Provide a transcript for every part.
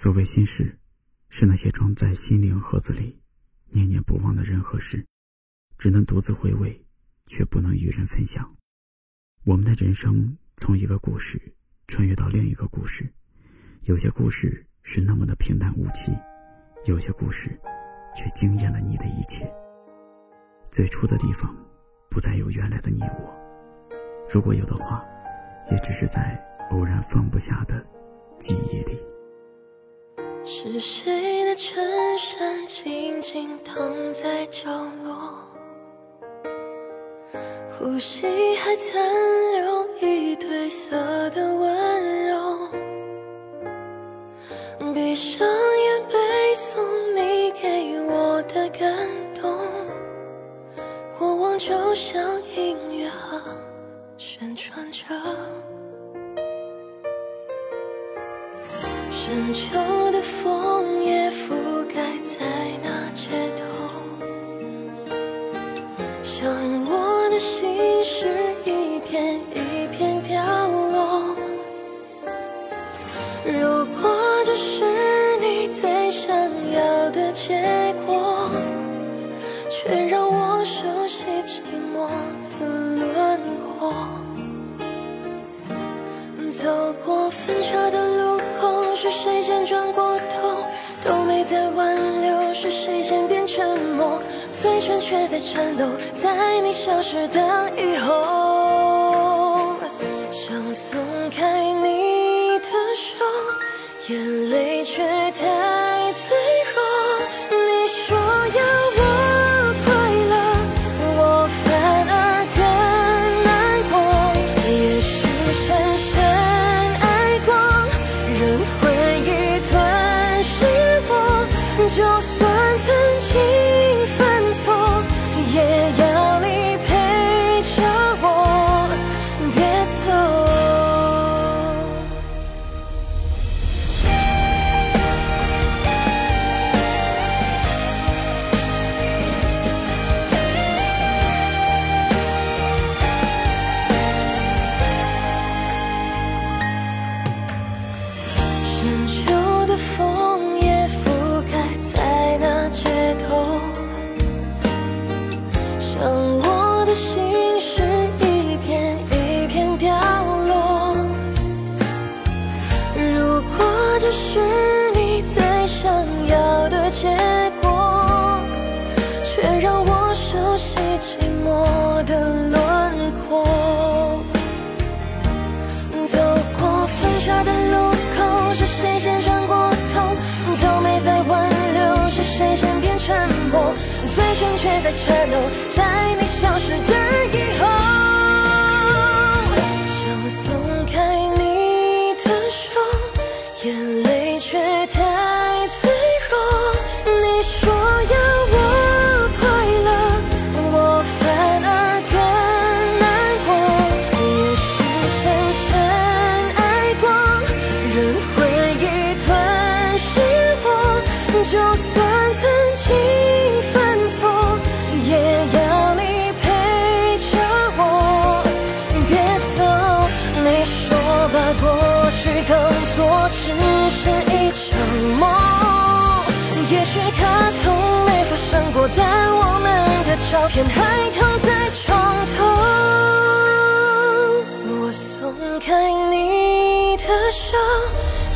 所谓心事，是那些装在心灵盒子里、念念不忘的人和事，只能独自回味，却不能与人分享。我们的人生从一个故事穿越到另一个故事，有些故事是那么的平淡无奇，有些故事却惊艳了你的一切。最初的地方，不再有原来的你我，如果有的话，也只是在偶然放不下的记忆里。是谁的衬衫静静躺在角落？呼吸还残留一褪色的温柔。闭上眼背诵你给我的感动，过往就像音乐盒旋转着。深秋的枫叶覆盖在那街头，像我的心事一片一片掉落。如果这是你最想要的结果，却让我熟悉寂寞的轮廓。走过分岔的路，是谁先转过头？都没再挽留，是谁先变沉默？嘴唇却在颤抖，在你消失的以后，想松开你的手，眼泪却就算曾经却让我熟悉寂寞的轮廓。走过分岔的路口，是谁先转过头？都没再挽留，是谁先变沉默？嘴唇却在颤抖，在你消失的场梦，也许它从没发生过，但我们的照片还躺在床头。我松开你的手，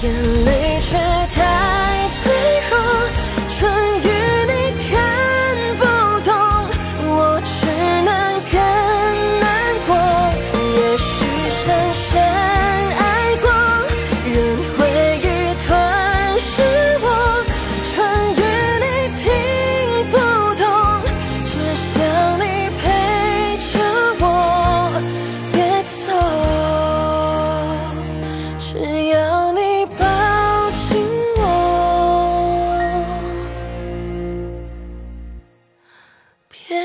眼泪却别。